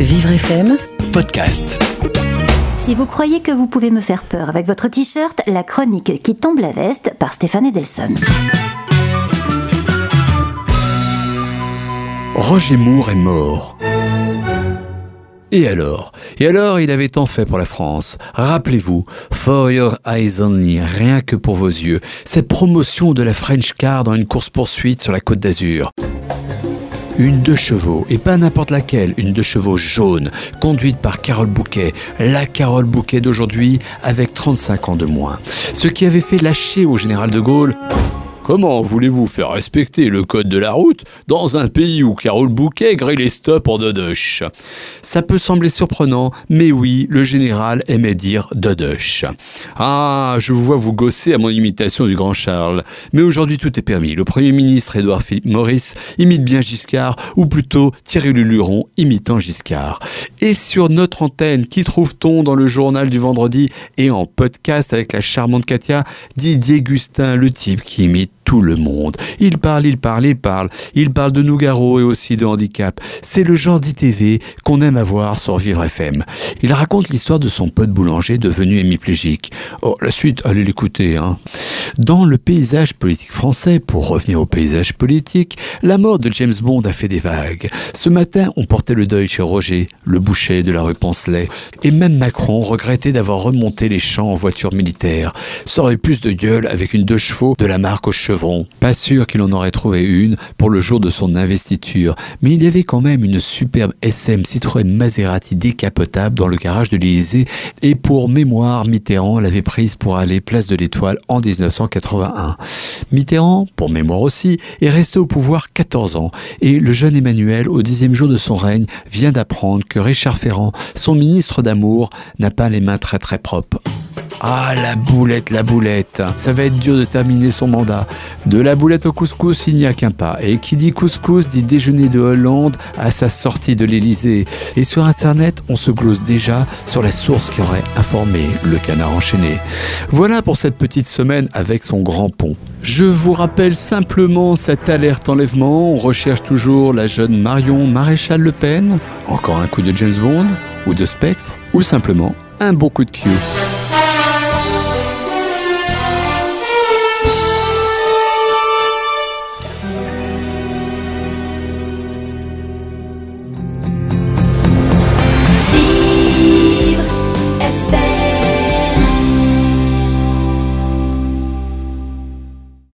Vivre FM Podcast. Si vous croyez que vous pouvez me faire peur avec votre t-shirt, la chronique qui tombe la veste par Stéphane Edelson. Roger Moore est mort. Et alors? Et alors, il avait tant fait pour la France. Rappelez-vous, For Your Eyes Only, rien que pour vos yeux, cette promotion de la French Car dans une course-poursuite sur la côte d'Azur. Une deux chevaux, et pas n'importe laquelle, une deux chevaux jaune, conduite par Carole Bouquet, la Carole Bouquet d'aujourd'hui, avec 35 ans de moins. Ce qui avait fait lâcher au général de Gaulle Comment voulez-vous faire respecter le code de la route dans un pays où Carole Bouquet grille les stops en dodoche? Ça peut sembler surprenant, mais oui, le général aimait dire dodoche. Ah, je vous vois vous gosser à mon imitation du grand Charles. Mais aujourd'hui, tout est permis. Le Premier ministre Édouard Philippe Maurice imite bien Giscard, ou plutôt Thierry Luluron imitant Giscard. Et sur notre antenne, qui trouve-t-on dans le journal du vendredi et en podcast avec la charmante Katia? Didier Gustin, le type qui imite tout le monde. Il parle, il parle, il parle. Il parle de Nougaro et aussi de handicap. C'est le genre d'ITV qu'on aime avoir sur Vivre FM. Il raconte l'histoire de son pote boulanger devenu hémiplégique. Oh, la suite, allez l'écouter. Hein. Dans le paysage politique français, pour revenir au paysage politique, la mort de James Bond a fait des vagues. Ce matin, on portait le deuil chez Roger, le boucher de la rue Poncelet. Et même Macron regrettait d'avoir remonté les champs en voiture militaire. Ça aurait plus de gueule avec une deux chevaux de la marque aux pas sûr qu'il en aurait trouvé une pour le jour de son investiture, mais il y avait quand même une superbe SM Citroën Maserati décapotable dans le garage de l'Élysée et pour mémoire, Mitterrand l'avait prise pour aller place de l'Étoile en 1981. Mitterrand, pour mémoire aussi, est resté au pouvoir 14 ans et le jeune Emmanuel, au dixième jour de son règne, vient d'apprendre que Richard Ferrand, son ministre d'amour, n'a pas les mains très très propres. Ah, la boulette, la boulette. Ça va être dur de terminer son mandat. De la boulette au couscous, il n'y a qu'un pas. Et qui dit couscous dit déjeuner de Hollande à sa sortie de l'Elysée. Et sur Internet, on se glose déjà sur la source qui aurait informé le canard enchaîné. Voilà pour cette petite semaine avec son grand pont. Je vous rappelle simplement cette alerte enlèvement. On recherche toujours la jeune Marion Maréchal Le Pen. Encore un coup de James Bond ou de Spectre ou simplement un bon coup de cul.